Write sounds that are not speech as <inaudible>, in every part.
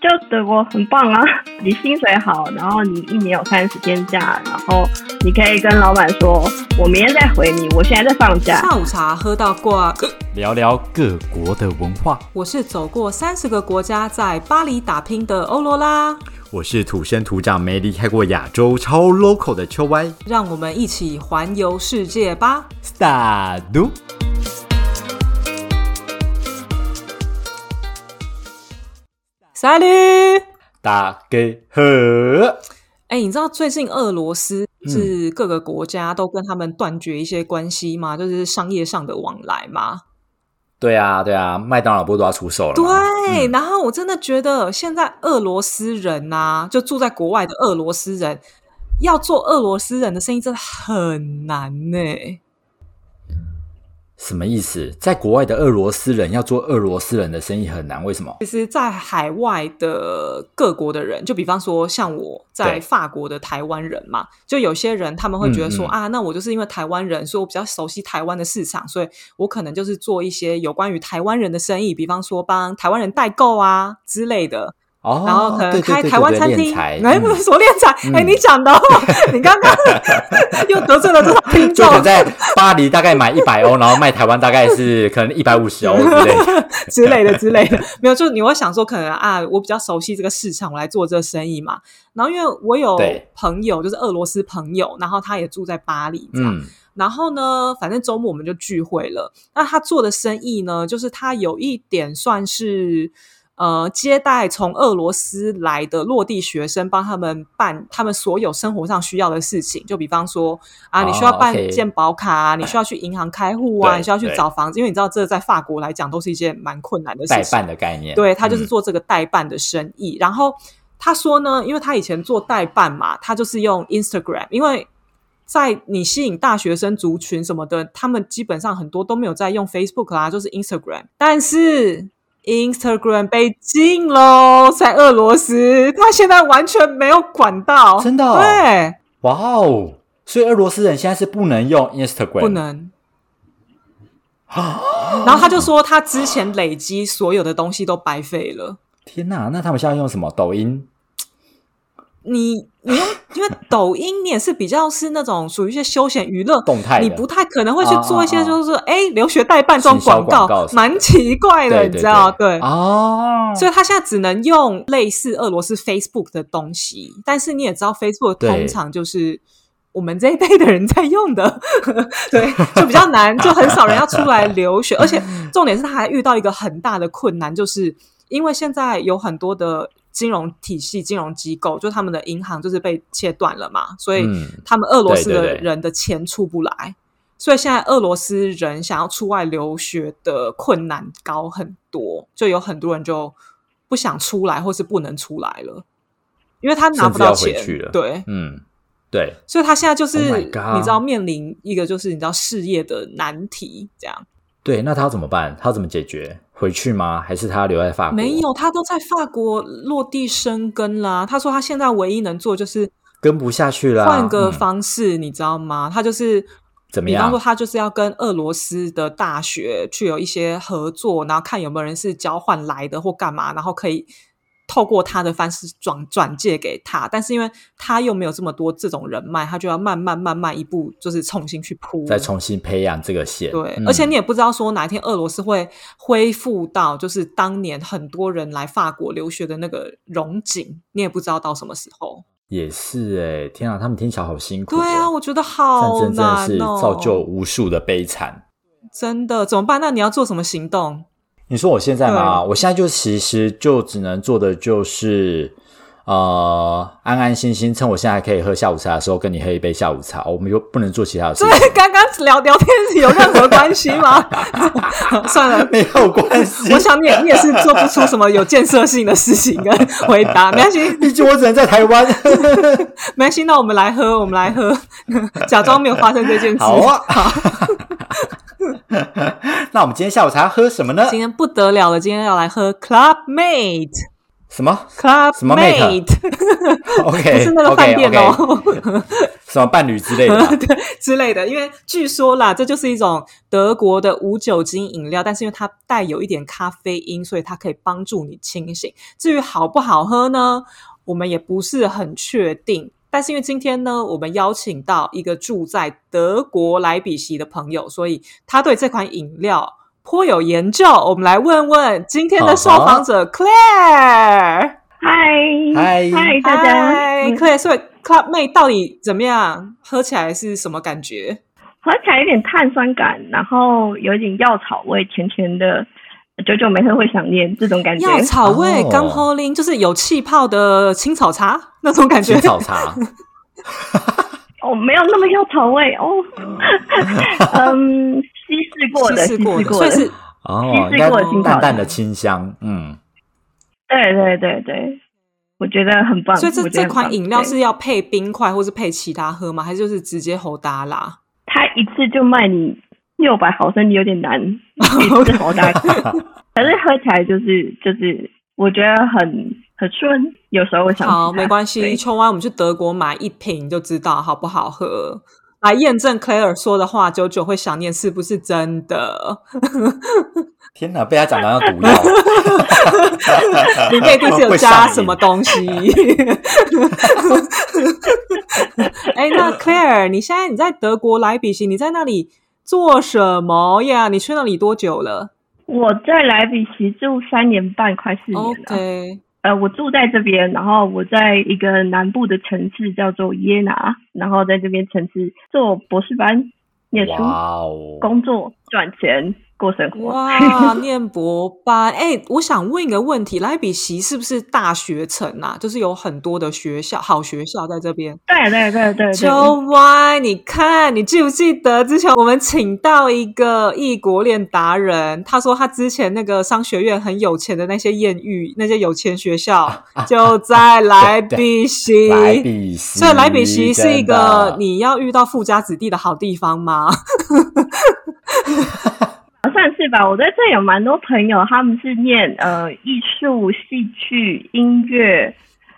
就德国很棒啊，<laughs> 你薪水好，然后你一年有三十天假，然后你可以跟老板说，我明天再回你，我现在在放假。下午茶喝到挂，<coughs> 聊聊各国的文化。我是走过三十个国家，在巴黎打拼的欧罗拉。我是土生土长、没离开过亚洲、超 local 的秋歪。让我们一起环游世界吧！Start。沙律，大家好。哎，你知道最近俄罗斯是各个国家都跟他们断绝一些关系吗？就是商业上的往来吗？对啊，对啊，麦当劳不都要出售了？对，然后我真的觉得现在俄罗斯人呐，就住在国外的俄罗斯人，要做俄罗斯人的生意真的很难呢。什么意思？在国外的俄罗斯人要做俄罗斯人的生意很难，为什么？其实，在海外的各国的人，就比方说像我在法国的台湾人嘛，就有些人他们会觉得说啊，那我就是因为台湾人，所以我比较熟悉台湾的市场，所以我可能就是做一些有关于台湾人的生意，比方说帮台湾人代购啊之类的。哦，然后可能开台湾餐厅，哎，不是说练财，哎，你讲的，你刚刚 <laughs> 又得罪了多少听众？就在巴黎大概买一百欧，然后卖台湾大概是可能一百五十欧之类的 <laughs> 之类的 <laughs> 之类的，没有，就你会想说，可能啊，我比较熟悉这个市场，我来做这个生意嘛。然后因为我有朋友，就是俄罗斯朋友，然后他也住在巴黎，这样。然后呢，反正周末我们就聚会了。那他做的生意呢，就是他有一点算是。呃，接待从俄罗斯来的落地学生，帮他们办他们所有生活上需要的事情。就比方说啊，你需要办健保卡啊，你需要去银行开户啊，你需要去找房子，因为你知道这在法国来讲都是一件蛮困难的事情。代办的概念，对他就是做这个代办的生意。然后他说呢，因为他以前做代办嘛，他就是用 Instagram，因为在你吸引大学生族群什么的，他们基本上很多都没有在用 Facebook 啦，就是 Instagram，但是。Instagram 被禁喽，在俄罗斯，他现在完全没有管道，真的？对，哇哦！所以俄罗斯人现在是不能用 Instagram，不能啊。然后他就说，他之前累积所有的东西都白费了。天哪！那他们现在用什么？抖音？你你用，因为抖音你也是比较是那种属于一些休闲娱乐动态，你不太可能会去做一些就是哎留学代办这种广告，蛮奇怪的，你知道？对哦，所以他现在只能用类似俄罗斯 Facebook 的东西，但是你也知道 Facebook 通常就是我们这一代的人在用的，<laughs> 对，就比较难，就很少人要出来留学，而且重点是他还遇到一个很大的困难，就是因为现在有很多的。金融体系、金融机构，就他们的银行就是被切断了嘛，所以他们俄罗斯的人的钱出不来，所以现在俄罗斯人想要出外留学的困难高很多，就有很多人就不想出来，或是不能出来了，因为他拿不到钱。对，嗯，对，所以他现在就是你知道面临一个就是你知道事业的难题，这样。对，那他要怎么办？他要怎么解决？回去吗？还是他留在法国？没有，他都在法国落地生根啦。他说他现在唯一能做就是跟不下去了，换个方式，你知道吗？他就是怎么样？比方说，他就是要跟俄罗斯的大学去有一些合作，然后看有没有人是交换来的或干嘛，然后可以。透过他的方式转转借给他，但是因为他又没有这么多这种人脉，他就要慢慢慢慢一步，就是重新去铺，再重新培养这个线。对，而且你也不知道说哪一天俄罗斯会恢复到就是当年很多人来法国留学的那个荣景，你也不知道到什么时候。也是哎，天啊，他们听起来好辛苦。对啊，我觉得好难哦，造就无数的悲惨。真的怎么办？那你要做什么行动？你说我现在吗？我现在就其实就只能做的就是，呃，安安心心趁我现在还可以喝下午茶的时候，跟你喝一杯下午茶。我们又不能做其他的事。对，刚刚聊聊天有任何关系吗？<laughs> <laughs> 算了，没有关系。我想你也你也是做不出什么有建设性的事情跟回答。没关系，<laughs> 毕竟我只能在台湾。没关系，那我们来喝，我们来喝，假装没有发生这件事。好啊。<laughs> 那我们今天下午茶要喝什么呢？今天不得了了，今天要来喝 Club Mate。什么 club 什么 mate？OK，<laughs> <laughs> 不是那个饭店哦，什么伴侣之类的，对之类的。因为据说啦，这就是一种德国的无酒精饮料，但是因为它带有一点咖啡因，所以它可以帮助你清醒。至于好不好喝呢，我们也不是很确定。但是因为今天呢，我们邀请到一个住在德国莱比锡的朋友，所以他对这款饮料。颇有研究，我们来问问今天的受访者 Claire。嗨嗨嗨，大家，Claire，所以 Club 妹到底怎么样？喝起来是什么感觉？喝起来有点碳酸感，然后有一点药草味，甜甜的。久久没喝会想念这种感觉。药草味，刚喝拎，就是有气泡的青草茶 <laughs> 那种感觉。青草茶。<laughs> 哦，没有那么药草味哦。<laughs> 嗯。稀释过的，稀释过的，所以是哦，稀释过的淡淡的清香，嗯，对对对对，我觉得很棒。所以这这款饮料是要配冰块，或是配其他喝吗？还是就是直接吼搭啦？它一次就卖你六百毫升，你有点难 <laughs> 一次吼搭，<laughs> 可是喝起来就是就是，我觉得很很顺。有时候我想，好，没关系，冲完我们去德国买一瓶就知道好不好喝。来验证 Claire 说的话，久久会想念是不是真的？<laughs> 天哪，被他讲到要毒药，里面一定是有加什么东西。哎，那 Claire，你现在你在德国莱比锡，你在那里做什么呀？你去那里多久了？我在莱比锡住三年半，快四年了。呃，我住在这边，然后我在一个南部的城市叫做耶拿，然后在这边城市做博士班，念书、工作、赚钱。过生活哇，念博班哎，我想问一个问题，莱比锡是不是大学城啊？就是有很多的学校，好学校在这边。对对对对。秋歪，你看，你记不记得之前我们请到一个异国恋达人，他说他之前那个商学院很有钱的那些艳遇，那些有钱学校就在莱比锡。莱比锡，所以莱比锡是一个你要遇到富家子弟的好地方吗？<laughs> <laughs> 算是吧，我在这有蛮多朋友，他们是念呃艺术、戏剧、音乐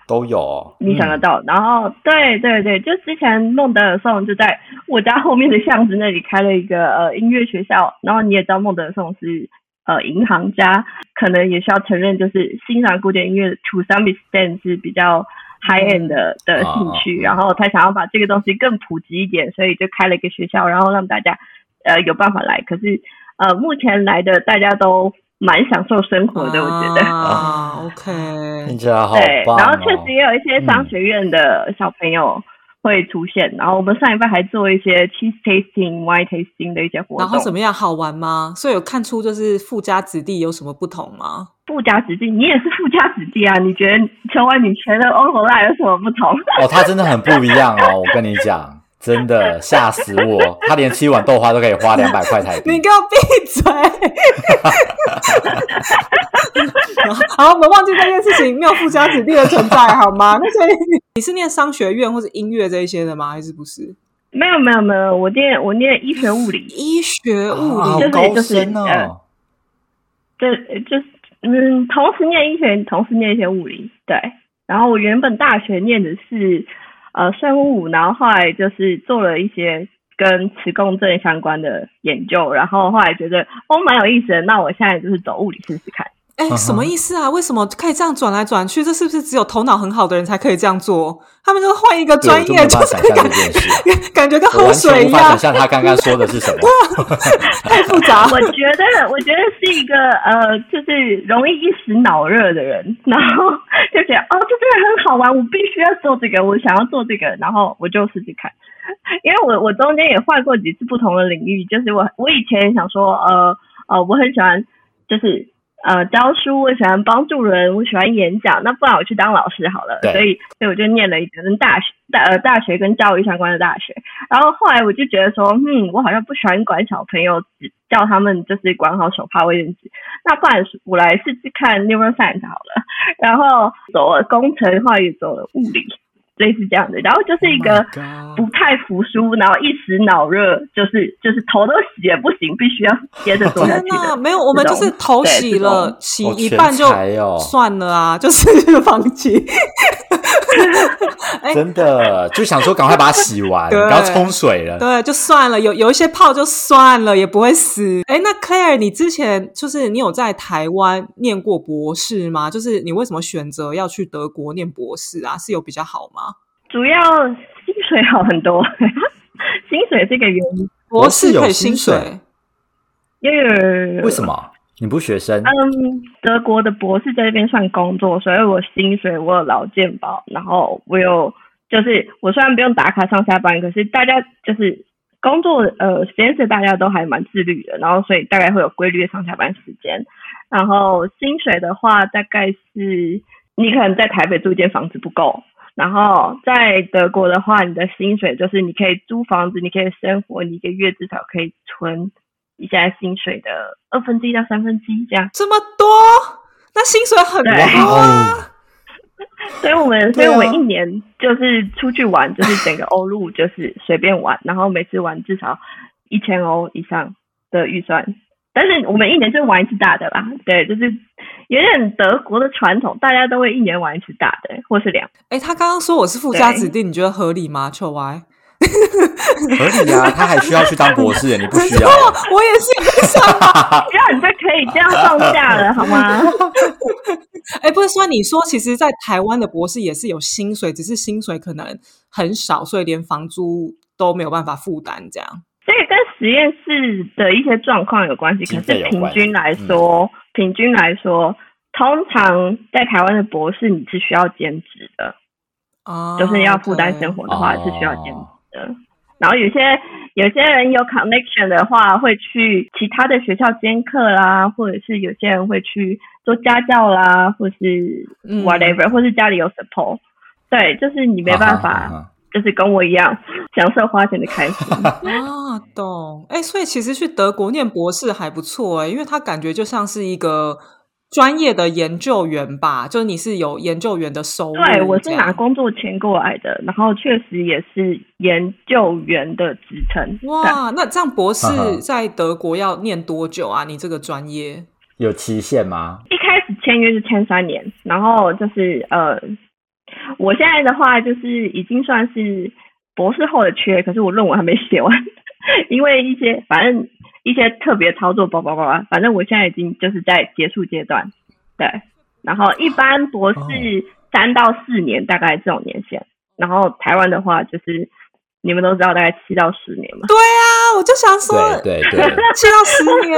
都有，你想得到。然后对对对，就之前孟德尔颂就在我家后面的巷子那里开了一个呃音乐学校。然后你也知道孟德尔颂是呃银行家，可能也需要承认，就是欣赏古典音乐 to some extent 是比较 high end 的的兴趣。然后他想要把这个东西更普及一点，所以就开了一个学校，然后让大家呃有办法来。可是。呃，目前来的大家都蛮享受生活的，我觉得。啊，<laughs> OK，听起来好棒。然后确实也有一些商学院的小朋友会出现。然后我们上一半还做一些 cheese tasting、wine tasting 的一些活动。然后怎么样？好玩吗？所以有看出就是富家子弟有什么不同吗？富家子弟，你也是富家子弟啊？你觉得成为女权的欧罗拉有什么不同？哦，他真的很不一样哦，我跟你讲。真的吓死我！他连七碗豆花都可以花两百块台币。<laughs> 你给我闭嘴！<laughs> 好，我们忘记这件事情，没有富家子弟的存在，好吗？<laughs> 那所以你是念商学院或者音乐这一些的吗？还是不是？没有，没有，没有。我念我念医学物理，医学物理就是就是呃，就就是嗯，同时念医学，同时念一些物理。对，然后我原本大学念的是。呃，生物，然后后来就是做了一些跟磁共振相关的研究，然后后来觉得哦蛮有意思的，那我现在就是走物理试试看。哎，什么意思啊？为什么可以这样转来转去？这是不是只有头脑很好的人才可以这样做？他们就换一个专业，就是感觉 <laughs> 感觉跟喝水一样。想象他刚刚说的是什么？<laughs> 太复杂。我觉得，我觉得是一个呃，就是容易一时脑热的人，然后就觉得哦，这真的很好玩，我必须要做这个，我想要做这个，然后我就试试看。因为我我中间也换过几次不同的领域，就是我我以前想说呃呃，我很喜欢就是。呃，教书我喜欢帮助人，我喜欢演讲，那不然我去当老师好了。所以，所以我就念了一个跟大学大呃大学跟教育相关的大学。然后后来我就觉得说，嗯，我好像不喜欢管小朋友，只叫他们就是管好手帕卫生纸。那不然我来试试看 neuroscience 好了。<laughs> 然后走了工程，后来也走了物理。类似这样的，然后就是一个不太服输，然后一时脑热，就是就是头都洗也不行，必须要接着做下去的。没有，我们就是头洗了，洗一半就算了啊，就是 <laughs> 放弃。真的就想说赶快把它洗完，<laughs> 不要冲水了。对，就算了，有有一些泡就算了，也不会死。哎，那 Claire，你之前就是你有在台湾念过博士吗？就是你为什么选择要去德国念博士啊？是有比较好吗？主要薪水好很多，<laughs> 薪水这个原因。博士有薪水？因为为什么？你不学生？嗯，德国的博士在这边算工作，所以我薪水我有劳健保，然后我有就是我虽然不用打卡上下班，可是大家就是工作呃实验室大家都还蛮自律的，然后所以大概会有规律的上下班时间。然后薪水的话，大概是你可能在台北租一间房子不够，然后在德国的话，你的薪水就是你可以租房子，你可以生活，你一个月至少可以存。一下薪水的二分之一到三分之一这样，这么多，那薪水很高啊。所以我们，所以我们一年就是出去玩，就是整个欧陆就是随便玩，然后每次玩至少一千欧以上的预算。但是我们一年就玩一次大的啦，对，就是有点德国的传统，大家都会一年玩一次大的，或是两。哎，他刚刚说我是富家子弟，你觉得合理吗？秋 Y。<laughs> 合理呀，他还需要去当博士，你不需要。<laughs> 我也是想，<laughs> 这样你就可以这样放假了，好吗？哎，不是说你说，其实，在台湾的博士也是有薪水，只是薪水可能很少，所以连房租都没有办法负担，这样。所以跟实验室的一些状况有关系，可是平均来说，平均来说，通常在台湾的博士你是需要兼职的，哦，就是要负担生活的话是需要兼职。的，然后有些有些人有 connection 的话，会去其他的学校兼课啦，或者是有些人会去做家教啦，或是 whatever，或是家里有 support。对，就是你没办法，就是跟我一样享受花钱的开心。<laughs> 啊，懂。哎，所以其实去德国念博士还不错哎，因为他感觉就像是一个。专业的研究员吧，就是你是有研究员的收入。对，我是拿工作签过来的，然后确实也是研究员的职称。哇，那这样博士在德国要念多久啊？你这个专业有期限吗？一开始签约是签三年，然后就是呃，我现在的话就是已经算是博士后的缺，可是我论文还没写完，<laughs> 因为一些反正。一些特别操作，叭叭叭叭，反正我现在已经就是在结束阶段，对。然后一般博士三到四年，大概这种年限。然后台湾的话，就是你们都知道，大概七到十年嘛。对啊，我就想说，对对，<laughs> 七到十年，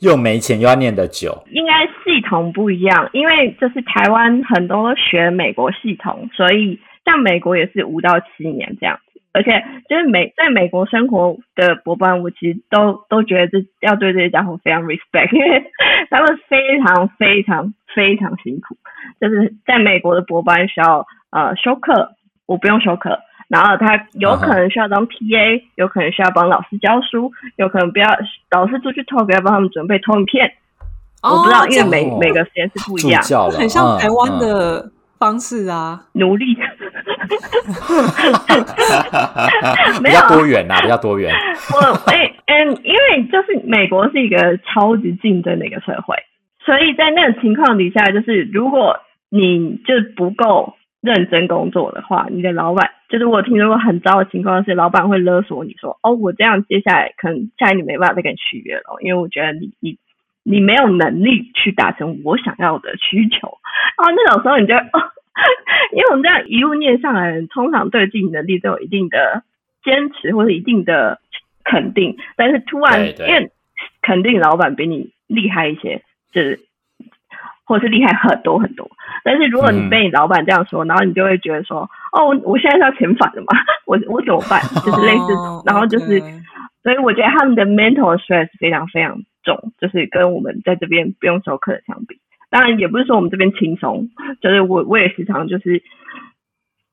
又没钱又要念的久。应该系统不一样，因为就是台湾很多学美国系统，所以像美国也是五到七年这样子。而且就是美在美国生活的博班，我其实都都觉得这要对这些家伙非常 respect，因为他们非常非常非常辛苦。就是在美国的博班需要呃休课，我不用休课，然后他有可能需要当 PA，有可能需要帮老师教书，有可能不要老师出去偷，不要帮他们准备投影片。我不知道，因为每每个实验室不一样，很像台湾的方式啊，努力。<laughs> 比较多元呐，比较多元。我哎嗯，因为就是美国是一个超级竞争的一个社会，所以在那个情况底下，就是如果你就不够认真工作的话，你的老板就是我听说过很糟的情况是，老板会勒索你说，哦，我这样接下来可能下来你没办法再跟你续约了，因为我觉得你你你没有能力去达成我想要的需求啊，那种时候你就哦。<laughs> 因为我们这样一路念上来，通常对自己能力都有一定的坚持或者一定的肯定，但是突然因为肯定老板比你厉害一些，就是或者是厉害很多很多。但是如果你被你老板这样说，然后你就会觉得说，哦，我现在是要遣返的嘛，<laughs> 我我怎么办？<laughs> 就是类似，然后就是，所以我觉得他们的 mental stress 非常非常重，就是跟我们在这边不用授课的相比。当然也不是说我们这边轻松，就是我我也时常就是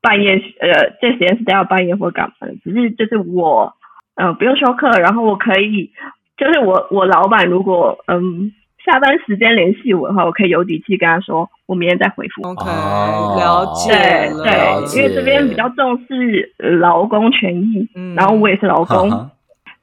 半夜呃在实验室待到半夜或干嘛的，只是就是我呃不用休课，然后我可以就是我我老板如果嗯下班时间联系我的话，我可以有底气跟他说，我明天再回复。OK，了解。对对，因为这边比较重视劳工权益，嗯然后我也是劳工。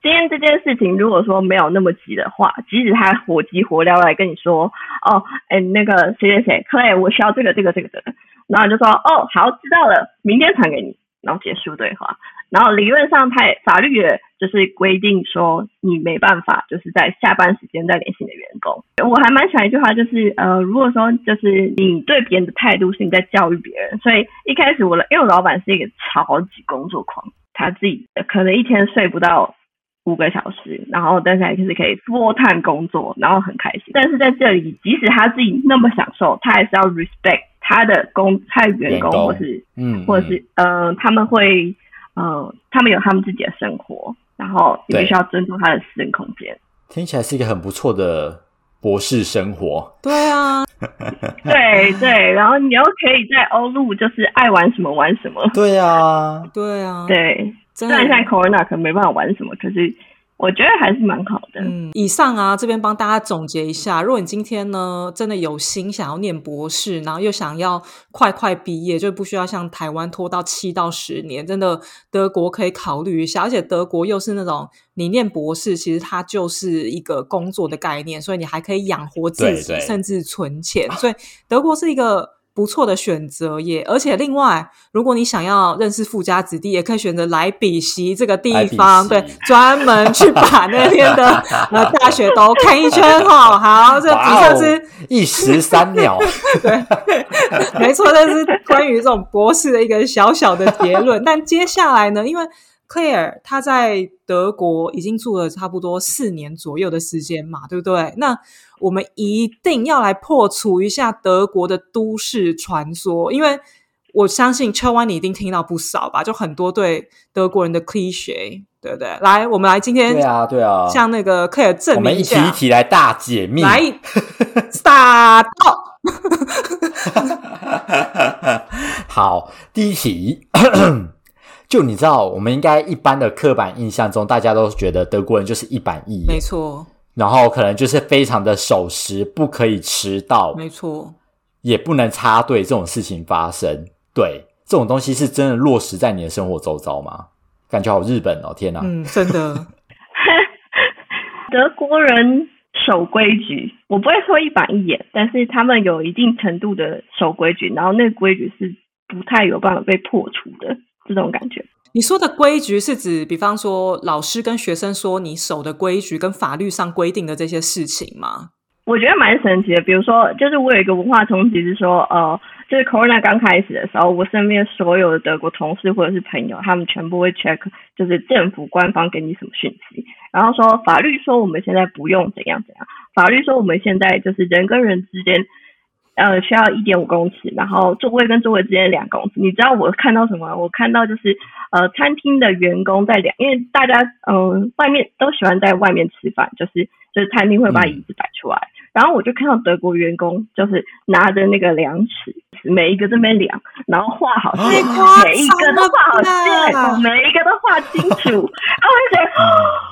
今天这件事情，如果说没有那么急的话，即使他火急火燎来跟你说，哦，哎，那个谁谁谁，Clay，我需要这个这个这个的，然后就说，哦，好，知道了，明天传给你，然后结束对话。然后理论上，他法律也就是规定说，你没办法就是在下班时间再联系你的员工。我还蛮喜欢一句话，就是呃，如果说就是你对别人的态度是你在教育别人，所以一开始我的因为我老板是一个超级工作狂，他自己可能一天睡不到五个小时，然后但是还是可以 full time 工作，然后很开心。但是在这里，即使他自己那么享受，他还是要 respect 他的工他的员工，或是嗯，或者是呃，他们会。嗯，他们有他们自己的生活，然后你必须要尊重他的私人空间。听起来是一个很不错的博士生活。对啊，<laughs> 对对，然后你又可以在欧陆，就是爱玩什么玩什么。对啊，对啊，对。虽然现在 Corona 可能没办法玩什么，可是。我觉得还是蛮好的。嗯，以上啊，这边帮大家总结一下。如果你今天呢真的有心想要念博士，然后又想要快快毕业，就不需要像台湾拖到七到十年，真的德国可以考虑一下。而且德国又是那种你念博士，其实它就是一个工作的概念，所以你还可以养活自己，甚至存钱。所以德国是一个。不错的选择耶！而且另外，如果你想要认识富家子弟，也可以选择莱比锡这个地方，对，专门去把那边的 <laughs> 呃大学都看一圈哈。好，这以上是一石三鸟，<laughs> 对，没错，这是关于这种博士的一个小小的结论。但接下来呢，因为 Claire 他在德国已经住了差不多四年左右的时间嘛，对不对？那我们一定要来破除一下德国的都市传说，因为我相信车湾你一定听到不少吧，就很多对德国人的 cliche，对不对？来，我们来今天对啊对啊，像那个克尔证明一下，一题一题来大解密，来，start，<laughs> 好，第一题，就你知道，我们应该一般的刻板印象中，大家都觉得德国人就是一板一眼，没错。然后可能就是非常的守时，不可以迟到，没错，也不能插队，这种事情发生，对，这种东西是真的落实在你的生活周遭吗？感觉好日本哦，天哪，嗯，真的，<laughs> 德国人守规矩，我不会说一板一眼，但是他们有一定程度的守规矩，然后那个规矩是不太有办法被破除的，这种感觉。你说的规矩是指，比方说老师跟学生说你守的规矩跟法律上规定的这些事情吗？我觉得蛮神奇的。比如说，就是我有一个文化冲击，是说，呃，就是 Corona 刚开始的时候，我身边所有的德国同事或者是朋友，他们全部会 check，就是政府官方给你什么讯息，然后说法律说我们现在不用怎样怎样，法律说我们现在就是人跟人之间。呃，需要一点五公尺，然后座位跟座位之间两公尺。你知道我看到什么？我看到就是呃，餐厅的员工在两，因为大家嗯，外面都喜欢在外面吃饭，就是就是餐厅会把椅子摆出来，然后我就看到德国员工就是拿着那个量尺，每一个这边量，然后画好线，每一个都画好线，每一个都画清楚，<laughs> 然后我就觉得。<laughs>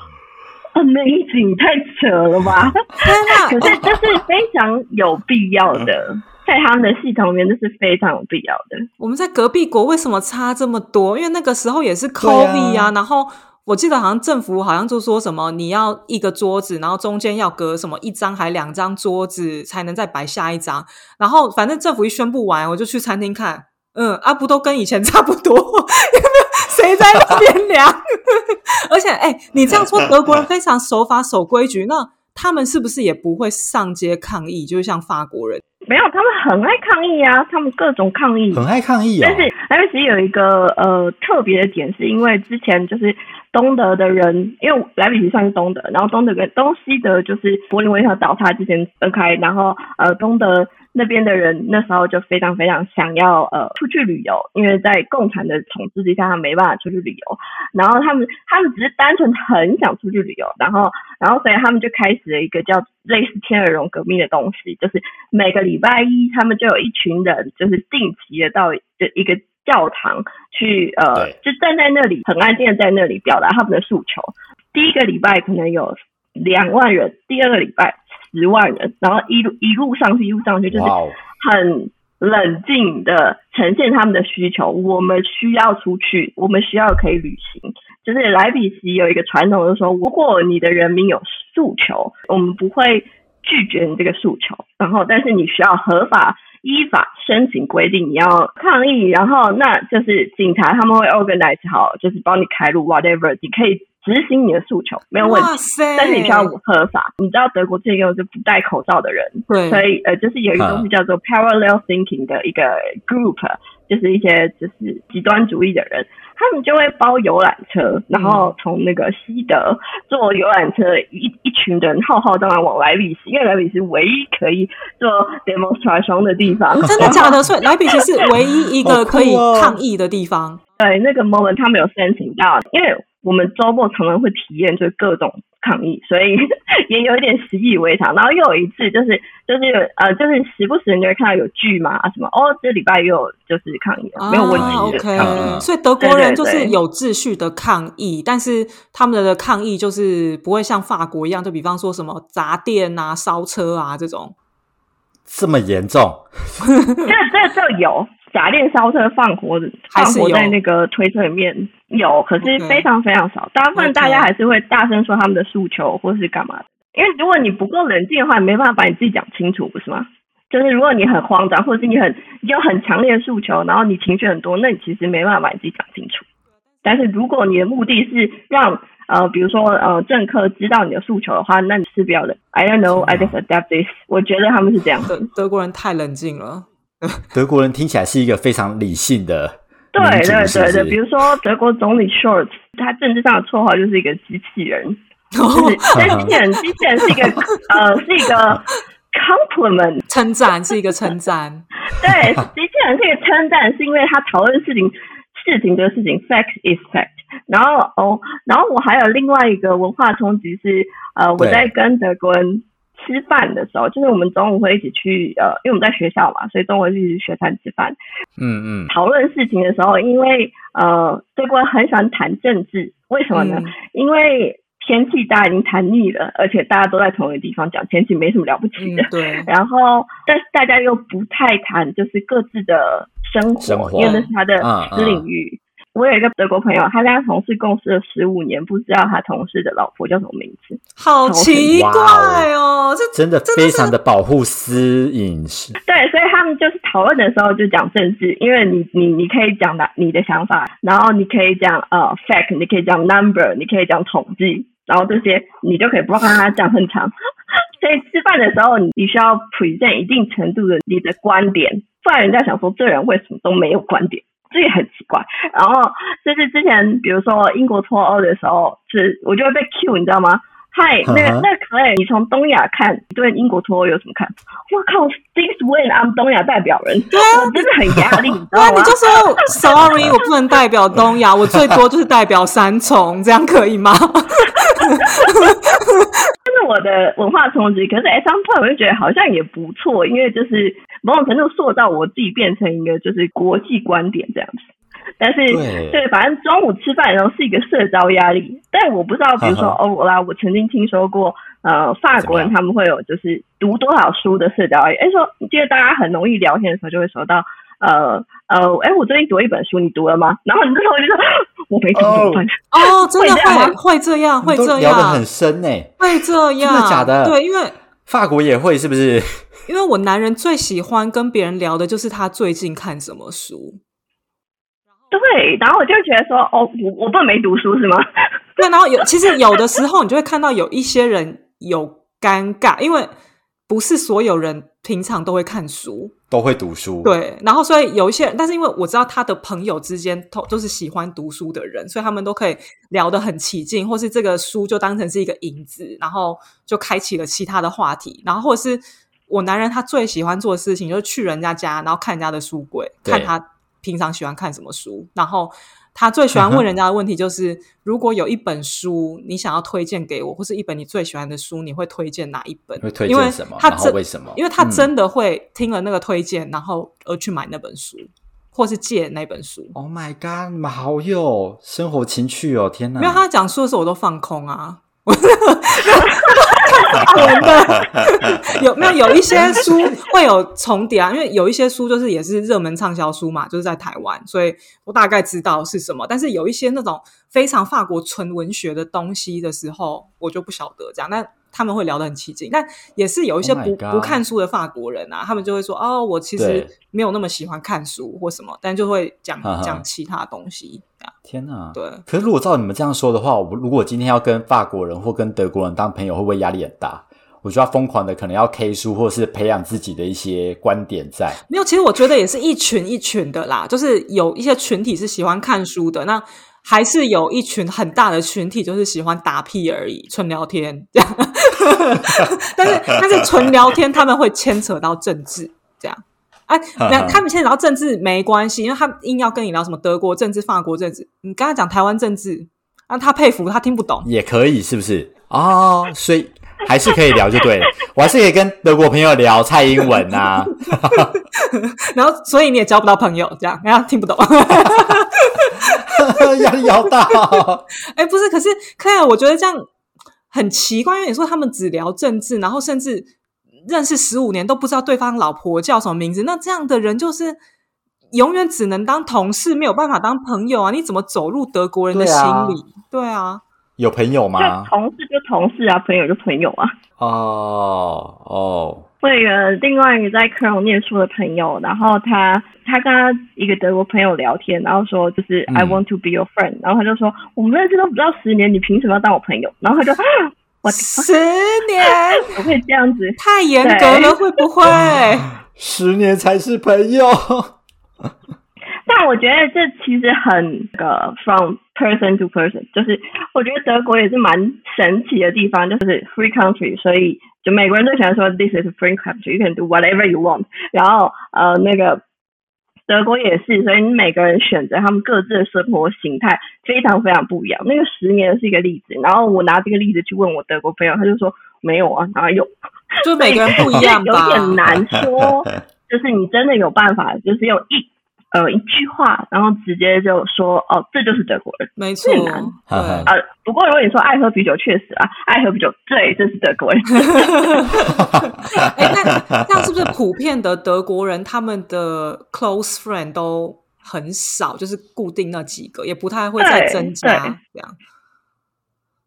Amazing，太扯了吧！<laughs> 可是这是非常有必要的，在他们的系统里面，这是非常有必要的。我们在隔壁国为什么差这么多？因为那个时候也是 COVID 啊。然后我记得好像政府好像就说什么，你要一个桌子，然后中间要隔什么一张还两张桌子才能再摆下一张。然后反正政府一宣布完，我就去餐厅看，嗯，啊，不都跟以前差不多？<laughs> <laughs> 谁在那边量？<laughs> 而且，哎，你这样说，德国人非常守法、守规矩，<laughs> 那他们是不是也不会上街抗议？就是像法国人，没有，他们很爱抗议啊，他们各种抗议，很爱抗议。但是，莱比锡有一个呃特别的点，是因为之前就是东德的人，因为莱比锡算是东德，然后东德跟东西德就是柏林围墙倒塌之前分开，然后呃东德。那边的人那时候就非常非常想要呃出去旅游，因为在共产的统治之下，他没办法出去旅游。然后他们他们只是单纯很想出去旅游，然后然后所以他们就开始了一个叫类似天鹅绒革命的东西，就是每个礼拜一他们就有一群人就是定期的到就一个教堂去呃就站在那里很安静的在那里表达他们的诉求。第一个礼拜可能有两万人，第二个礼拜。十万人，然后一路一路上去，一路上去，就是很冷静的呈现他们的需求。我们需要出去，我们需要可以旅行。就是莱比锡有一个传统，就是说，如果你的人民有诉求，我们不会拒绝你这个诉求，然后但是你需要合法。依法申请规定，你要抗议，然后那就是警察他们会 organize 好，就是帮你开路，whatever，你可以执行你的诉求，没有问题。但是你需要合法。你知道德国这个是不戴口罩的人，对，所以呃，就是有一个东西叫做 parallel thinking 的一个 group，就是一些就是极端主义的人。他们就会包游览车，然后从那个西德坐游览车，一一群人浩浩荡荡往莱比锡，因为莱比锡唯一可以做 demonstration 的地方。真的假的？所以莱比锡是唯一一个可以抗议的地方。对，那个 moment 他没有申请到，因为我们周末常常会体验就是各种。抗议，所以 <laughs> 也有一点习以为常。然后又有一次，就是就是呃，就是时不时你会看到有剧嘛什么哦，这礼拜又有就是抗议，没有问题。OK，所以德国人就是有秩序的抗议，但是他们的抗议就是不会像法国一样，就比方说什么砸店啊、烧车啊这种，这么严重？<laughs> 这这这有。假链烧车放火，放火在那个推车里面有，可是非常非常少。大部分大家还是会大声说他们的诉求或是干嘛的。因为如果你不够冷静的话，没办法把你自己讲清楚，不是吗？就是如果你很慌张，或者是你很有很强烈的诉求，然后你情绪很多，那你其实没办法把你自己讲清楚。但是如果你的目的是让呃，比如说呃，政客知道你的诉求的话，那你是不要的。I don't know, I just adapt this。我觉得他们是这样的。德国人太冷静了。<laughs> 德国人听起来是一个非常理性的，对对对对，比如说德国总理 Short，他政治上的绰号就是一个机器人，<laughs> 就是机器人，机器人是一个 <laughs> 呃是一个 compliment，称赞是一个称赞，对，机器人是一个称赞，是因为他讨论事情事情的事情，fact is fact，然后哦，然后我还有另外一个文化冲击是，呃，我在跟德国人。吃饭的时候，就是我们中午会一起去，呃，因为我们在学校嘛，所以中午一起去学餐吃饭。嗯嗯。讨论事情的时候，因为呃，对国很喜欢谈政治，为什么呢？因为天气大家已经谈腻了，而且大家都在同一个地方讲天气，没什么了不起的。对。<laughs> 然后，但是大家又不太谈，就是各自的生活，因为那是他的私领域。我有一个德国朋友，他跟他同事共事了十五年，不知道他同事的老婆叫什么名字，好奇怪哦！这真的非常的保护私隐。对，所以他们就是讨论的时候就讲政治，因为你你你可以讲的你的想法，然后你可以讲呃 fact，你可以讲 number，你可以讲统计，然后这些你就可以不让他讲很长。所以吃饭的时候，你需要 present 一定程度的你的观点，不然人家想说这人为什么都没有观点。这也很奇怪，<laughs> 然后就是之前，比如说英国脱欧的时候，是我就会被 Q，你知道吗？嗨，那个那个可以，你从东亚看，对英国脱欧有什么看法？我靠，This when I'm 东亚代表人，<laughs> 我真的很压力，<laughs> 你知道吗？你就说 Sorry，我不能代表东亚，我最多就是代表三重，这样可以吗？我的文化冲击，可是 S M P 我就觉得好像也不错，因为就是某种程度塑造我自己变成一个就是国际观点这样子。但是对，反正中午吃饭的时候是一个社交压力，但我不知道，比如说欧啦，我曾经听说过，呃，法国人他们会有就是读多少书的社交压力。哎，说你记得大家很容易聊天的时候就会说到，呃呃，哎，我最近读一本书，你读了吗？然后你这时候就说我没读，怎么办？<laughs> 哦，真的会会这样，会这样聊得很深呢，会这样，真的假的？对，因为法国也会是不是？<laughs> 因为我男人最喜欢跟别人聊的就是他最近看什么书。对，然后我就觉得说，哦，我我不能没读书是吗？对，然后有其实有的时候你就会看到有一些人有尴尬，因为不是所有人平常都会看书，都会读书。对，然后所以有一些人，但是因为我知道他的朋友之间都都是喜欢读书的人，所以他们都可以聊得很起劲，或是这个书就当成是一个引子，然后就开启了其他的话题，然后或者是我男人他最喜欢做的事情就是去人家家，然后看人家的书柜，看他。平常喜欢看什么书？然后他最喜欢问人家的 <laughs> 问题就是：如果有一本书你想要推荐给我，或是一本你最喜欢的书，你会推荐哪一本？会推荐什么？他为什么？因为他真的会听了那个推荐，然后而去买那本书，或是借那本书。Oh my god！你们好有生活情趣哦！天哪！没有他讲书的时候，我都放空啊。<laughs> 法文的，<laughs> 有没有有一些书会有重叠啊？因为有一些书就是也是热门畅销书嘛，就是在台湾，所以我大概知道是什么。但是有一些那种非常法国纯文学的东西的时候，我就不晓得这样。那他们会聊得很起劲，但也是有一些不不看书的法国人啊，他们就会说哦，我其实没有那么喜欢看书或什么，但就会讲讲其他东西。天哪，对。可是如果照你们这样说的话，我如果今天要跟法国人或跟德国人当朋友，会不会压力很大？我就要疯狂的可能要 K 书，或是培养自己的一些观点在。没有，其实我觉得也是一群一群的啦，就是有一些群体是喜欢看书的那。还是有一群很大的群体，就是喜欢打屁而已，纯聊天这样。<laughs> 但是，但是纯聊天他们会牵扯到政治这样。哎，那他们现在聊政治没关系，因为他硬要跟你聊什么德国政治、法国政治。你刚才讲台湾政治，让他佩服，他听不懂也可以，是不是？哦，所以还是可以聊就对了。<laughs> 我还是可以跟德国朋友聊蔡英文呐。<laughs> <laughs> 然后，所以你也交不到朋友，这样，然后听不懂。压力好大，哎，不是，可是克莱尔，我觉得这样很奇怪，因为你说他们只聊政治，然后甚至认识十五年都不知道对方老婆叫什么名字，那这样的人就是永远只能当同事，没有办法当朋友啊！你怎么走入德国人的心里？对啊，有朋友吗？同事就同事啊，朋友就朋友啊。哦哦。我有一个另外一个在科隆念书的朋友，然后他他跟他一个德国朋友聊天，然后说就是 I want to be your friend，然后他就说我们认识都不到十年，你凭什么要当我朋友？然后他就我十年不会这样子，太严格了会不会？十年才是朋友。但我觉得这其实很个 from person to person，就是我觉得德国也是蛮神奇的地方，就是 free country，所以就美国人都喜欢说 this is free country，you can do whatever you want。然后呃那个德国也是，所以你每个人选择他们各自的生活形态非常非常不一样。那个十年是一个例子，然后我拿这个例子去问我德国朋友，他就说没有啊，哪有？就每个人不一样吧，<laughs> 有点难说。就是你真的有办法，就是用一。呃，一句话，然后直接就说，哦，这就是德国人，没错。呃，不过如果你说爱喝啤酒，确实啊，爱喝啤酒，对，这是德国人。<laughs> 哎，那那是不是普遍的德国人，他们的 close friend 都很少，就是固定那几个，也不太会再增加这样？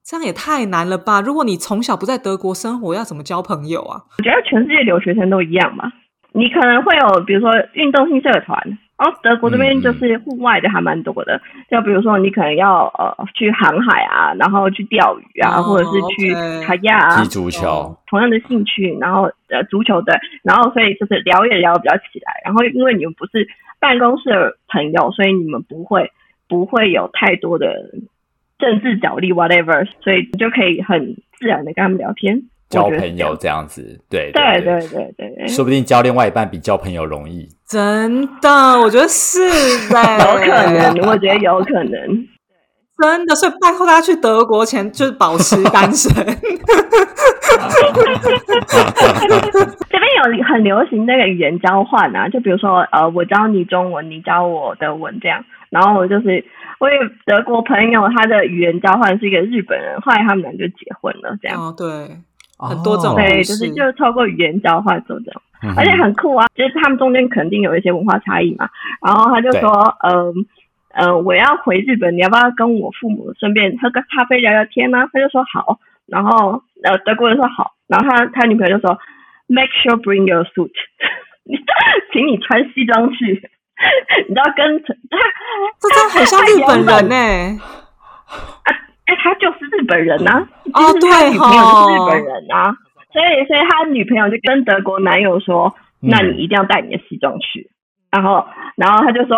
这样也太难了吧？如果你从小不在德国生活，要怎么交朋友啊？我觉得全世界留学生都一样吧。你可能会有，比如说运动性社团。然后德国这边就是户外的还蛮多的，就比如说你可能要呃去航海啊，然后去钓鱼啊，或者是去卡亚踢足球，同样的兴趣，然后呃足球的，然后所以就是聊也聊比较起来，然后因为你们不是办公室的朋友，所以你们不会不会有太多的政治角力 whatever，所以你就可以很自然的跟他们聊天。交朋友这样子，对。对对对对，说不定交另外一半比交朋友容易。真的，我觉得是的，<laughs> 有可能，我觉得有可能。真的，所以拜托大家去德国前就是保持单身。<laughs> 这边有很流行那个语言交换啊，就比如说呃，我教你中文，你教我德文这样。然后我就是我有德国朋友，他的语言交换是一个日本人，后来他们俩就结婚了，这样。哦，对。很多种对，就是就是透过语言交换做这种，而且很酷啊！就是他们中间肯定有一些文化差异嘛。然后他就说：“嗯嗯，我要回日本，你要不要跟我父母顺便喝个咖啡聊聊天呢？”他就说好。然后呃，德国人说好。然后他他女朋友就说：“Make sure bring your suit，<laughs> 请你穿西装去。<laughs> 你知道跟他这真的很像日本人呢。<laughs> ”哎，他就是日本人呐，<laughs> 就是他女朋友是日本人啊，所以所以他女朋友就跟德国男友说：“那你一定要带你的西装去。”然后然后他就说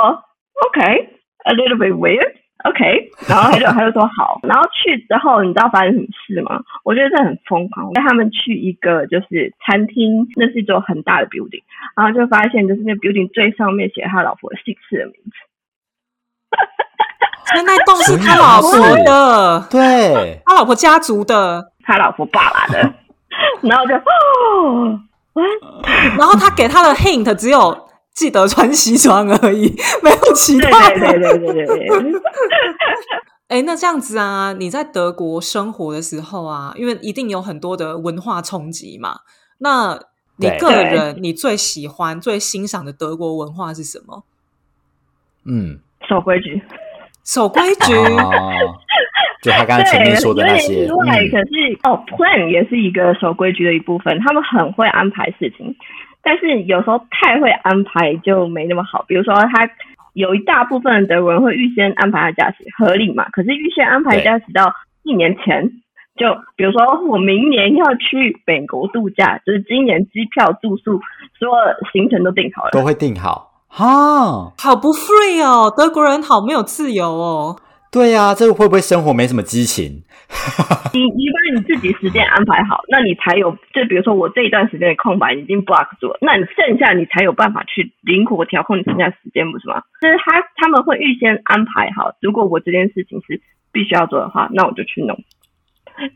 ：“OK，a little bit weird，OK。”然后他就他就说好。然后去之后，你知道发生什么事吗？我觉得这很疯狂。带他们去一个就是餐厅，那是一座很大的 building，然后就发现就是那 building 最上面写他老婆姓氏的名字。那那栋是他老婆的，对，他老婆家族的，他老婆爸爸的，<laughs> 然后就哦，然后他给他的 hint 只有记得穿西装而已，<laughs> 没有其他的。对对对对对对。哎，那这样子啊，你在德国生活的时候啊，因为一定有很多的文化冲击嘛。那你个人，你最喜欢、最欣赏的德国文化是什么？嗯，守规矩，守规矩。就他刚才前面说的那些。对，可是哦，plan 也是一个守规矩的一部分。他们很会安排事情，但是有时候太会安排就没那么好。比如说他。有一大部分德国人会预先安排他假期，合理嘛？可是预先安排假期到一年前，就比如说我明年要去美国度假，就是今年机票、住宿所有行程都订好了，都会订好哈，好不 free 哦，德国人好没有自由哦。对呀，这个会不会生活没什么激情？<laughs> 你你把你自己时间安排好，那你才有。就比如说我这一段时间的空白已经 block 住了，那你剩下你才有办法去灵活调控你剩下时间，不是吗？就是他他们会预先安排好，如果我这件事情是必须要做的话，那我就去弄。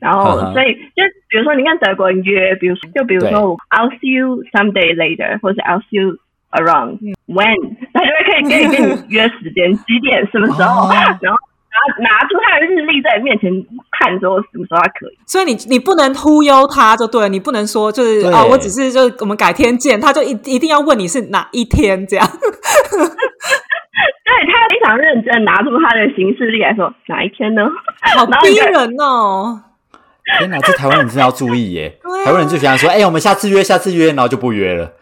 然后所以就比如说你看德国人约，比如说就比如说 I'll see you someday later，或者 I'll see you around when，他就会可以跟你跟你约时间 <laughs> 几点什么时候，然后。拿拿出他的日历在你面前看，说什么时候他可以。所以你你不能忽悠他，就对，你不能说就是哦，我只是就我们改天见，他就一一定要问你是哪一天这样。<laughs> 对他非常认真，拿出他的行事历来说哪一天呢？好 <laughs> 逼人哦！天哪，这台湾人真的要注意耶！台湾人就喜欢说，哎，我们下次约，下次约，然后就不约了。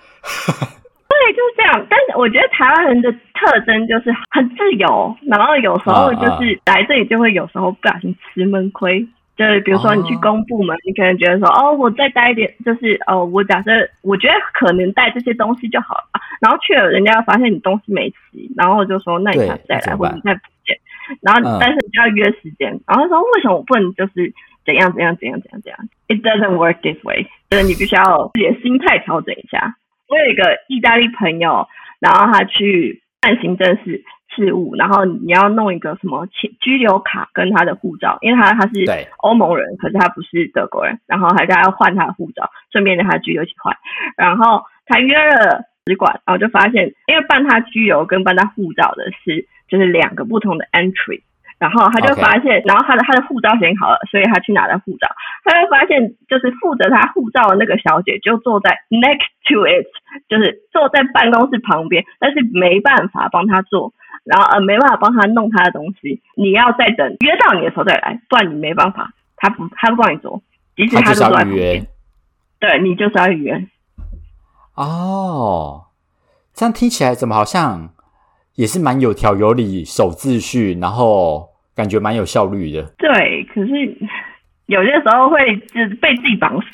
对，就是这样。但是我觉得台湾人的特征就是很自由，然后有时候就是来这里就会有时候不小心吃闷亏。就是比如说你去公部门，你可能觉得说哦，我再带一点，就是哦，我假设我觉得可能带这些东西就好了。然后去了，人家发现你东西没齐，然后就说那你下次再来，或者再补件。然后但是你要约时间，然后说为什么我不能就是怎样怎样怎样怎样怎样？It doesn't work this way。就是你必须要自己的心态调整一下。我有一个意大利朋友，然后他去办行政事事务，然后你要弄一个什么居留卡跟他的护照，因为他他是欧盟人，可是他不是德国人，然后还他要换他的护照，顺便跟他居留一起换。然后他约了使馆，然后就发现，因为办他居留跟办他护照的是就是两个不同的 entry。然后他就发现，然后他的他的护照选好了，所以他去拿了护照。他就发现，就是负责他护照的那个小姐就坐在 next to it，就是坐在办公室旁边，但是没办法帮他做，然后呃没办法帮他弄他的东西。你要再等约到你的时候再来，不然你没办法，他不他不帮你做，即使他坐在旁边，对你就是要预约。哦，这样听起来怎么好像？也是蛮有条有理、守秩序，然后感觉蛮有效率的。对，可是有些时候会是被自己绑死。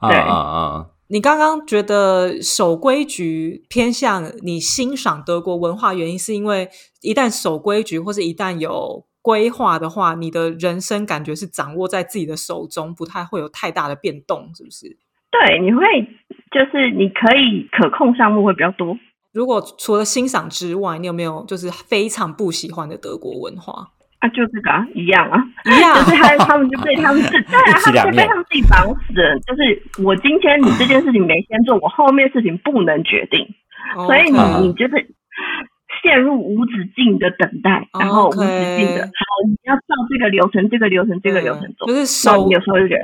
啊啊啊！你刚刚觉得守规矩偏向你欣赏德国文化，原因是因为一旦守规矩或是一旦有规划的话，你的人生感觉是掌握在自己的手中，不太会有太大的变动，是不是？对，你会就是你可以可控项目会比较多。如果除了欣赏之外，你有没有就是非常不喜欢的德国文化？啊？就这个啊，一样啊，一样，<laughs> 就是他他们就被他们是 <laughs> 对啊，他们就被他们自己绑死。就是我今天你这件事情没先做，我后面事情不能决定，所以你你就是陷入无止境的等待，然后无止境的，好，你要照这个流程，这个流程，这个流程做，就是守有时候就觉得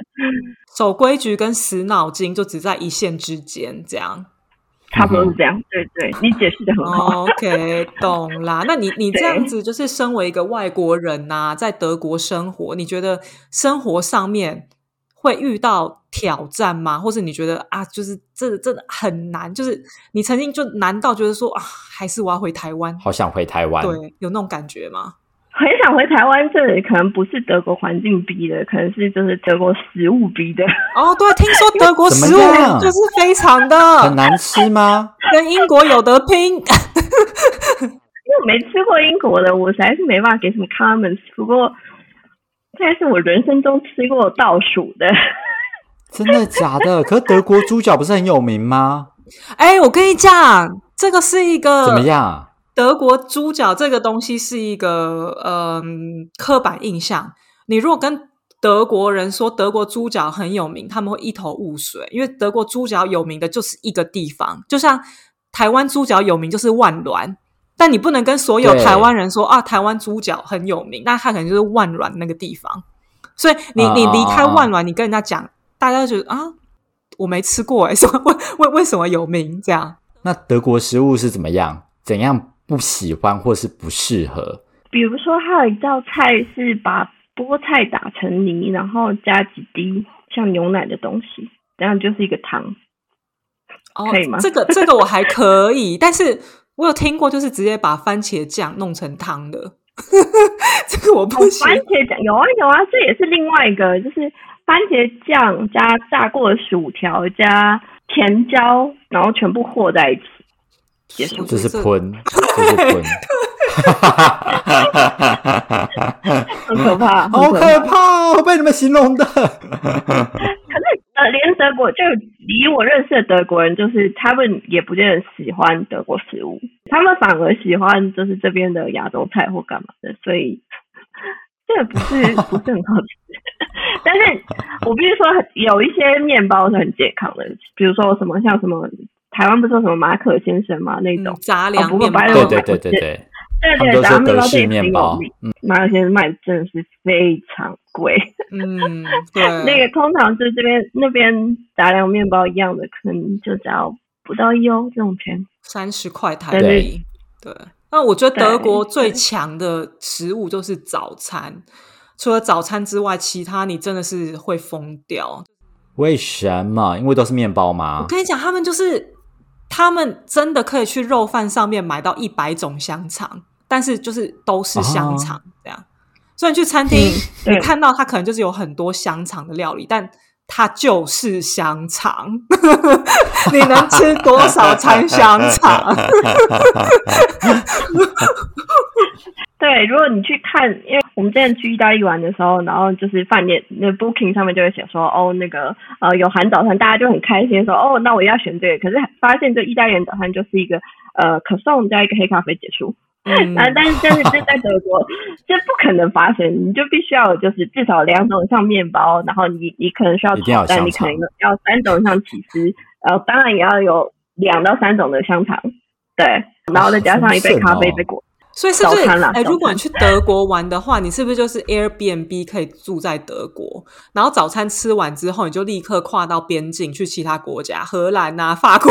守规矩跟死脑筋就只在一线之间，这样。差不多是这样，对对，你解释的很好。OK，<laughs> 懂啦。那你你这样子就是身为一个外国人呐，在德国生活，你觉得生活上面会遇到挑战吗？或者你觉得啊，就是这真的很难？就是你曾经就难到觉得说啊，还是我要回台湾？好想回台湾，对，有那种感觉吗？很想回台湾，这里可能不是德国环境逼的，可能是就是德国食物逼的。哦，对，听说德国食物就是非常的很难吃吗？跟英国有得拼。<laughs> 因为我没吃过英国的，我实在是没办法给什么 comments。不过，这是我人生中吃过倒数的。真的假的？可德国猪脚不是很有名吗？<laughs> 哎，我跟你讲，这个是一个怎么样？德国猪脚这个东西是一个嗯刻板印象。你如果跟德国人说德国猪脚很有名，他们会一头雾水，因为德国猪脚有名的就是一个地方，就像台湾猪脚有名就是万峦，但你不能跟所有台湾人说啊，台湾猪脚很有名，那他可能就是万峦那个地方。所以你你离开万峦，你跟人家讲，大家觉得啊，我没吃过哎，什 <laughs> 么为为为什么有名这样？那德国食物是怎么样？怎样不喜欢或是不适合？比如说，还有一道菜是把菠菜打成泥，然后加几滴像牛奶的东西，这样就是一个汤，哦可以吗？这个这个我还可以，<laughs> 但是我有听过，就是直接把番茄酱弄成汤的。<laughs> 这个我不番茄酱有啊有啊，这也是另外一个，就是番茄酱加炸过的薯条加甜椒，然后全部和在一起，结束。这是喷，<laughs> 这是喷，<laughs> 很可怕，好可怕哦！被你们形容的。<laughs> 可是呃，连德国就以我认识的德国人，就是他们也不见得喜欢德国食物，他们反而喜欢就是这边的亚洲菜或干嘛的，所以这个不是不是很好吃。但是我必须说，有一些面包是很健康的，比如说什么像什么台湾不是说什么马可先生嘛那种杂粮面包，对对对对对。对对，咱们德式面包，嗯，马可先生卖真的是非常贵，嗯，对，<laughs> 那个通常是这边那边杂粮面包一样的，可能就只要不到一欧这种钱，三十块台币，对。那我觉得德国最强的食物就是早餐，除了早餐之外，其他你真的是会疯掉。为什么？因为都是面包吗？我跟你讲，他们就是。他们真的可以去肉饭上面买到一百种香肠，但是就是都是香肠这样。虽然去餐厅你看到它可能就是有很多香肠的料理，但它就是香肠。<laughs> 你能吃多少餐香肠？<laughs> <laughs> 对，如果你去看，因为我们之前去意大利玩的时候，然后就是饭店那 booking 上面就会写说，哦，那个呃有含早餐，大家就很开心说，哦，那我要选这个。可是发现这意大利人早餐就是一个呃可颂加一个黑咖啡结束。嗯。<laughs> 啊，但是但是这在德国这不可能发生，你就必须要就是至少两种像面包，然后你你可能需要炒蛋，你可能要三种像起司，然后当然也要有两到三种的香肠，对，然后再加上一杯咖啡，一杯果。所以是不是？哎，如果你去德国玩的话，你是不是就是 Airbnb 可以住在德国？然后早餐吃完之后，你就立刻跨到边境去其他国家，荷兰啊、法国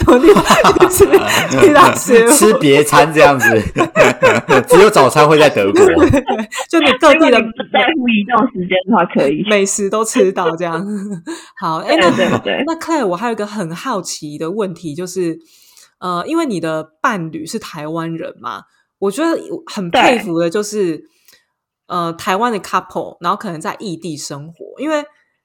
什么地方吃 <laughs> 其他吃吃别餐这样子。<laughs> 只有早餐会在德国，就你各地的不在乎移动时间的话，可以 <laughs> 美食都吃到这样。好，哎，那那 Clare，我还有一个很好奇的问题，就是呃，因为你的伴侣是台湾人嘛？我觉得很佩服的就是，呃，台湾的 couple，然后可能在异地生活。因为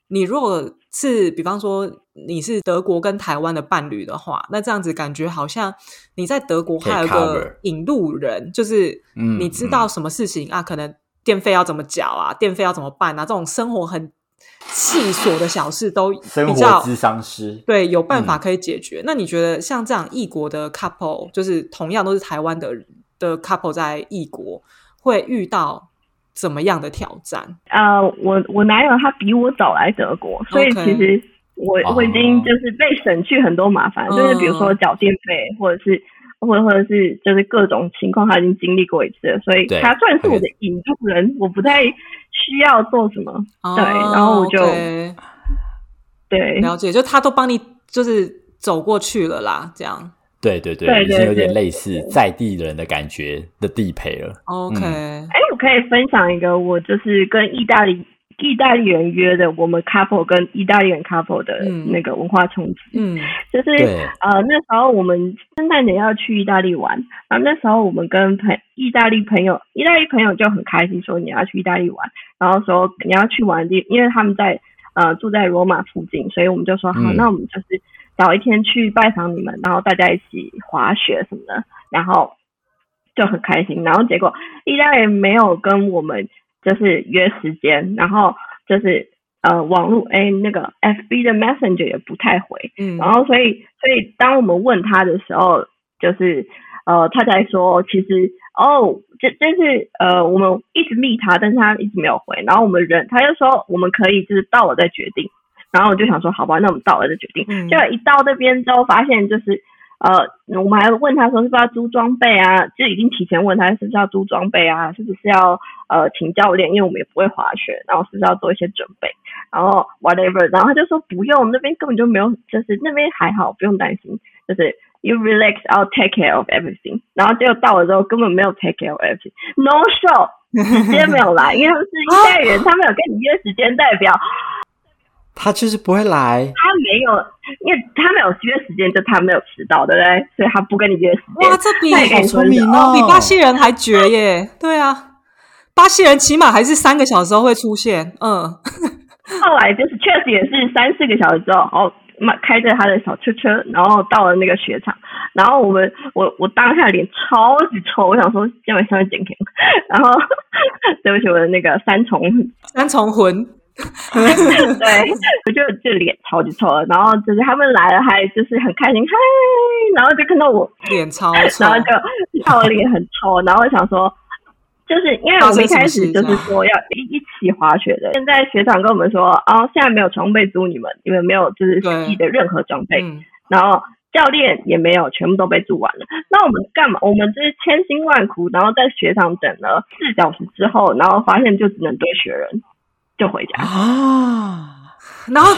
你如果是比方说你是德国跟台湾的伴侣的话，那这样子感觉好像你在德国还有个引路人，就是你知道什么事情啊，可能电费要怎么缴啊，电费要怎么办啊，这种生活很细琐的小事都比较智商师对有办法可以解决。那你觉得像这样异国的 couple，就是同样都是台湾的人？的 couple 在异国会遇到怎么样的挑战？呃，我我男友他比我早来德国，所以其实我我已经就是被省去很多麻烦，就是比如说缴电费，或者是或者或者是就是各种情况，他已经经历过一次，所以他算是我的引路人，我不太需要做什么。对，然后我就对了解，就他都帮你就是走过去了啦，这样。对对对，已经有点类似在地人的感觉的地陪了。OK，哎，我可以分享一个，我就是跟意大利意大利人约的，我们 couple 跟意大利人 couple 的那个文化冲击。嗯，就是呃那时候我们圣诞节要去意大利玩，然后那时候我们跟朋意大利朋友，意大利朋友就很开心说你要去意大利玩，然后说你要去玩地，因为他们在呃住在罗马附近，所以我们就说好，那我们就是。找一天去拜访你们，然后大家一起滑雪什么的，然后就很开心。然后结果意大利没有跟我们就是约时间，然后就是呃网络哎那个 FB 的 Messenger 也不太回，嗯，然后所以所以当我们问他的时候，就是呃他才说其实哦这这是呃我们一直密他，但是他一直没有回。然后我们人他就说我们可以就是到了再决定。然后我就想说，好吧，那我们到了就决定。就一到那边之后，发现就是，呃，我们还问他说是不是要租装备啊？就已经提前问他是不是要租装备啊？是不是要呃请教练？因为我们也不会滑雪，然后是不是要做一些准备？然后 whatever，然后他就说不用，那边根本就没有，就是那边还好，不用担心，就是 you relax，I'll take care of everything。然后结果到了之后根本没有 take care of everything，no show，<laughs> 直接没有来，因为他们是一代人，<laughs> 他们有跟你约时间，代表。他就是不会来，他没有，因为他没有约时间，就他没有迟到，对不对？所以他不跟你约时间。哇，这比好聪明哦，比巴西人还绝耶！对啊，巴西人起码还是三个小时后会出现。嗯，<laughs> 后来就是确实也是三四个小时之后，哦，开着他的小车车，然后到了那个雪场，然后我们我我当下脸超级臭，我想说今晚上面剪片，<laughs> 然后 <laughs> 对不起我的那个三重三重魂。<laughs> 对，<laughs> 我就就脸超级臭了，然后就是他们来了，还就是很开心，嗨，然后就看到我脸超臭，然后就看我脸很臭，然后想说，就是因为我们一开始就是说要一一起滑雪的，现在学长跟我们说，哦，现在没有装备租你们，你们没有就是自己的任何装备，然后教练也没有，全部都被住完了，那我们干嘛？我们就是千辛万苦，然后在雪场等了四小时之后，然后发现就只能堆雪人。就回家啊，然后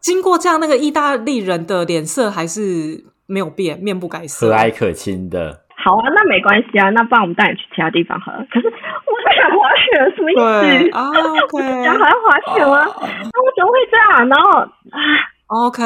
经过这样，那个意大利人的脸色还是没有变，面不改色，和蔼可亲的。好啊，那没关系啊，那不然我们带你去其他地方好了。可是我不想滑雪，什么意思啊？我想还要滑雪吗？那我怎么会这样？然后啊。OK，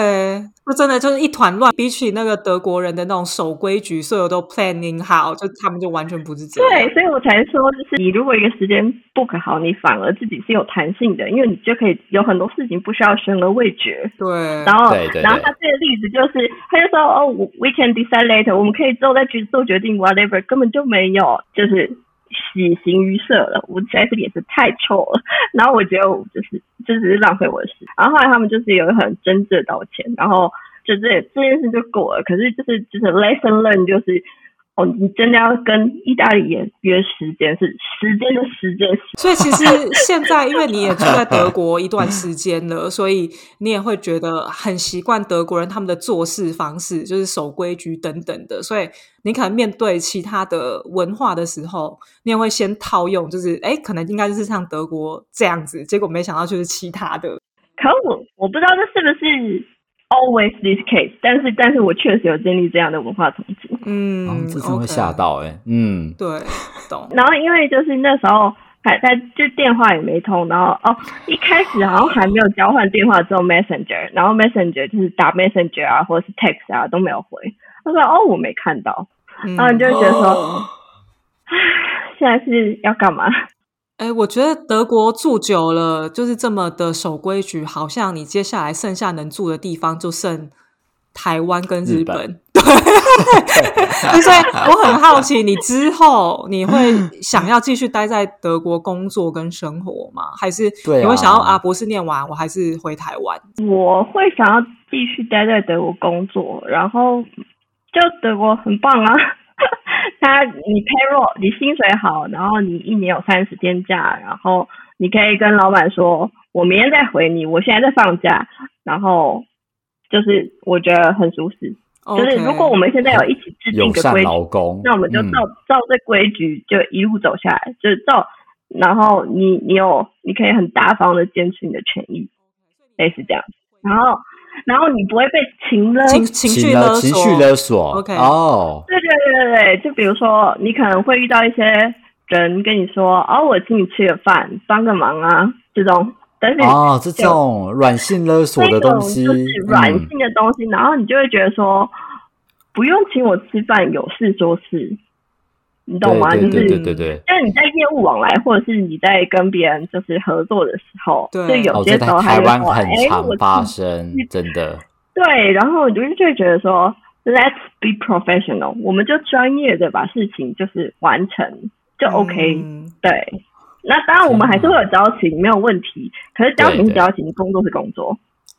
那真的就是一团乱。比起那个德国人的那种守规矩，所有都 planning 好，就他们就完全不是这样。对，所以我才说，就是你如果一个时间 book 好，你反而自己是有弹性的，因为你就可以有很多事情不需要悬而未决。对，然后，然后他这个例子就是，他就说哦，we can decide later，我们可以之后再去做决定，whatever，根本就没有，就是。喜形于色了，我实在是脸是太臭了。然后我觉得我就是，这只是浪费我的时间。然后后来他们就是有很真挚的道歉，然后就这这件事就过了。可是就是就是 lesson learn 就是。哦，你真的要跟意大利人约时间，是时间的时间。所以其实现在，因为你也住在德国一段时间了，所以你也会觉得很习惯德国人他们的做事方式，就是守规矩等等的。所以你可能面对其他的文化的时候，你也会先套用，就是哎，可能应该就是像德国这样子。结果没想到就是其他的。可我我不知道这是不是。Always this case，但是但是我确实有经历这样的文化冲击，嗯，这真会吓到哎，嗯，对，懂。<laughs> 然后因为就是那时候还在就电话也没通，然后哦一开始好像还没有交换电话，之后 Messenger，然后 Messenger 就是打 Messenger 啊或者是 Text 啊都没有回，他说哦我没看到，然后你就觉得说，唉，现在是要干嘛？哎，我觉得德国住久了就是这么的守规矩，好像你接下来剩下能住的地方就剩台湾跟日本。<laughs> 对，所以我很好奇，你之后你会想要继续待在德国工作跟生活吗？还是你会想要啊博士念完，我还是回台湾？我会想要继续待在德国工作，然后就德国很棒啊。<laughs> 他，你 payroll，你薪水好，然后你一年有三十天假，然后你可以跟老板说，我明天再回你，我现在在放假，然后就是我觉得很舒适。就是如果我们现在有一起制定一个规矩，那我们就照照这规矩就一路走下来，就是照，然后你你有你可以很大方的坚持你的权益，类似这样，然后。然后你不会被情勒情情绪勒索，情绪勒索。OK，哦，对对对对对，就比如说你可能会遇到一些人跟你说，哦，我请你吃个饭，帮个忙啊，这种。但是哦，这种软性勒索的东西，就是软性的东西，然后你就会觉得说，不用请我吃饭，有事说事。你懂吗？就是，对对就是你在业务往来，或者是你在跟别人就是合作的时候，就有些时候台湾很常发生，真的。对，然后我就就会觉得说，Let's be professional，我们就专业的把事情就是完成就 OK。对，那当然我们还是会有交情，没有问题。可是交情是交情，工作是工作。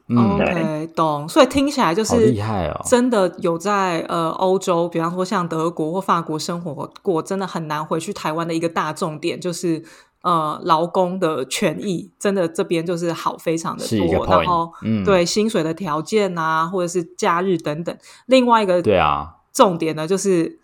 OK，懂。所以听起来就是厉害哦，真的有在呃欧洲，比方说像德国或法国生活过，真的很难回去台湾的一个大重点就是呃劳工的权益，真的这边就是好非常的多。然后对薪水的条件啊，或者是假日等等。另外一个对啊，重点呢，就是。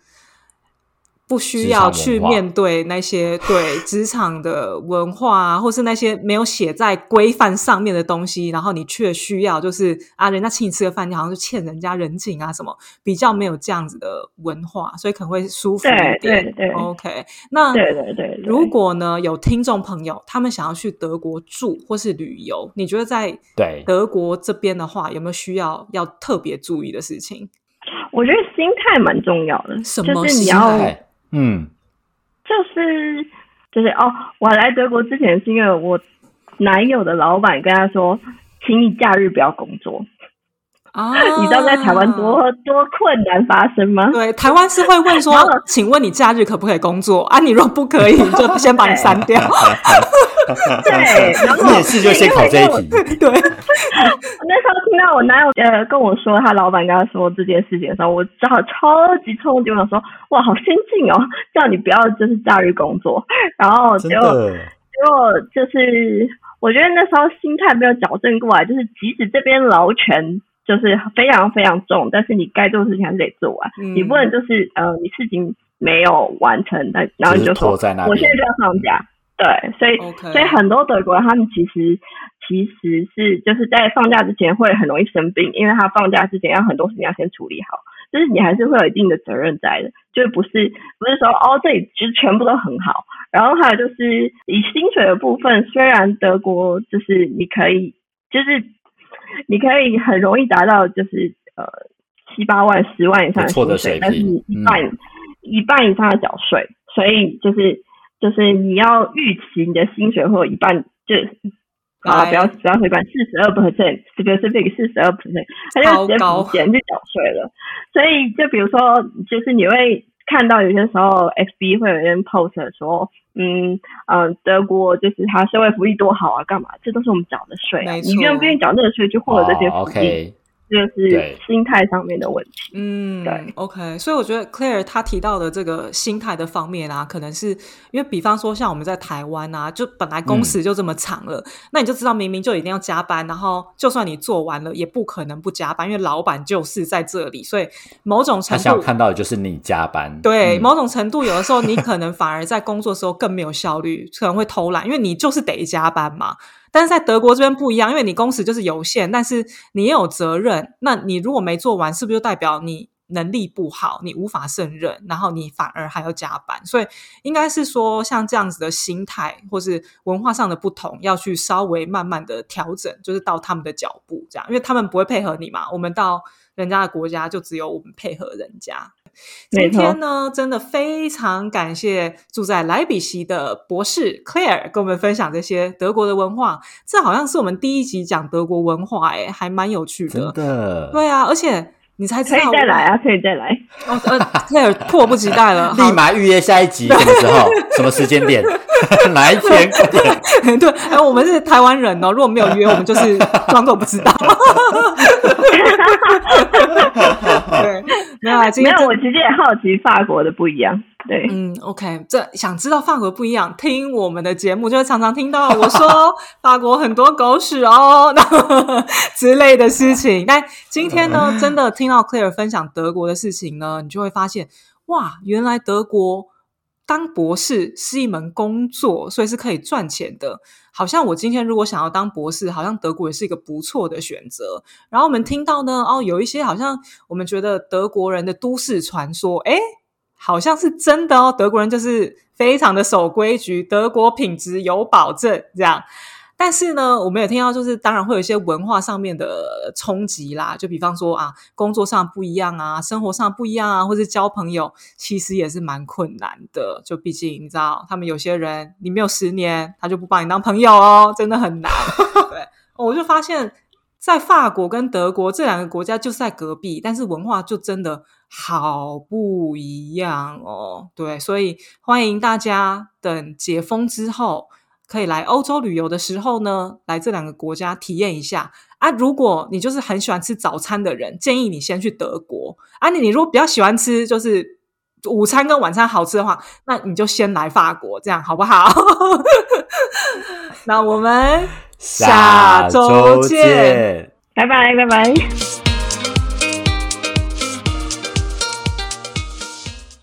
不需要去面对那些对职场的文化，或是那些没有写在规范上面的东西，然后你却需要就是啊，人家请你吃个饭，你好像就欠人家人情啊什么，比较没有这样子的文化，所以可能会舒服一点。对对，OK。那对对对，如果呢有听众朋友他们想要去德国住或是旅游，你觉得在对德国这边的话，有没有需要要特别注意的事情？我觉得心态蛮重要的，什么心态？嗯，就是就是哦，我来德国之前是因为我男友的老板跟他说，请你假日不要工作。啊，<laughs> 你知道在台湾多多困难发生吗？对，台湾是会问说，<laughs> 请问你假日可不可以工作 <laughs> 啊？你若不可以，就先把你删掉。对，然后面试就先考这一题。对，那时候听到我男友呃跟我说他老板跟他说这件事情的时候，我正好超级冲动，我想说哇，好先进哦，叫你不要就是假日工作。然后结果结果就是我觉得那时候心态没有矫正过来，就是即使这边劳权。就是非常非常重，但是你该做的事情还是得做完。你不能就是呃，你事情没有完成，那然后你就说我现在就要放假。对，所以所以很多德国人他们其实其实是就是在放假之前会很容易生病，因为他放假之前要很多事情要先处理好，就是你还是会有一定的责任在的，就不是不是说哦这里其实全部都很好。然后还有就是以薪水的部分，虽然德国就是你可以就是。你可以很容易达到就是呃七八万、十万以上的薪水，但是你一半一半以上的缴税，所以就是就是你要预期你的薪水会有一半，就啊不要不要回管四十二 percent，这个是这个四十二 percent，他就直接补钱去缴税了。所以就比如说，就是你会。看到有些时候，FB 会有人 post 说，嗯嗯，德国就是它社会福利多好啊，干嘛？这都是我们缴的税，你愿不愿意缴那个税去获得这些福利？就是心态上面的问题。嗯，对，OK。所以我觉得 Claire 他提到的这个心态的方面啊，可能是因为，比方说像我们在台湾啊，就本来工时就这么长了，那你就知道明明就一定要加班，然后就算你做完了，也不可能不加班，因为老板就是在这里，所以某种程度想看到的就是你加班。对，某种程度有的时候你可能反而在工作的时候更没有效率，可能会偷懒，因为你就是得加班嘛。但是在德国这边不一样，因为你工时就是有限，但是你也有责任。那你如果没做完，是不是就代表你能力不好，你无法胜任，然后你反而还要加班？所以应该是说，像这样子的心态或是文化上的不同，要去稍微慢慢的调整，就是到他们的脚步这样，因为他们不会配合你嘛。我们到人家的国家，就只有我们配合人家。今天呢，真的非常感谢住在莱比锡的博士 Claire 跟我们分享这些德国的文化。这好像是我们第一集讲德国文化，哎，还蛮有趣的。真的，对啊，而且你才知道可以再来啊，可以再来。哦，呃迫不及待了，<laughs> 立马预约下一集什么时候？<laughs> 什么时间点？<laughs> 哪一天？对，哎，我们是台湾人哦，如果没有约，我们就是装作不知道。对，<laughs> 没有啊，今天我其实也好奇法国的不一样。对，嗯，OK，这想知道法国不一样，听我们的节目就会常常听到我说法国很多狗屎哦，<laughs> 之类的事情。但今天呢，真的听到 Claire 分享德国的事情呢，你就会发现，哇，原来德国。当博士是一门工作，所以是可以赚钱的。好像我今天如果想要当博士，好像德国也是一个不错的选择。然后我们听到呢，哦，有一些好像我们觉得德国人的都市传说，哎，好像是真的哦。德国人就是非常的守规矩，德国品质有保证，这样。但是呢，我们也听到，就是当然会有一些文化上面的冲击啦。就比方说啊，工作上不一样啊，生活上不一样啊，或是交朋友，其实也是蛮困难的。就毕竟你知道，他们有些人你没有十年，他就不把你当朋友哦，真的很难。<laughs> 对，我就发现，在法国跟德国这两个国家就是在隔壁，但是文化就真的好不一样哦。对，所以欢迎大家等解封之后。可以来欧洲旅游的时候呢，来这两个国家体验一下啊！如果你就是很喜欢吃早餐的人，建议你先去德国啊！你你如果比较喜欢吃就是午餐跟晚餐好吃的话，那你就先来法国，这样好不好？<laughs> 那我们下周见，拜拜拜拜。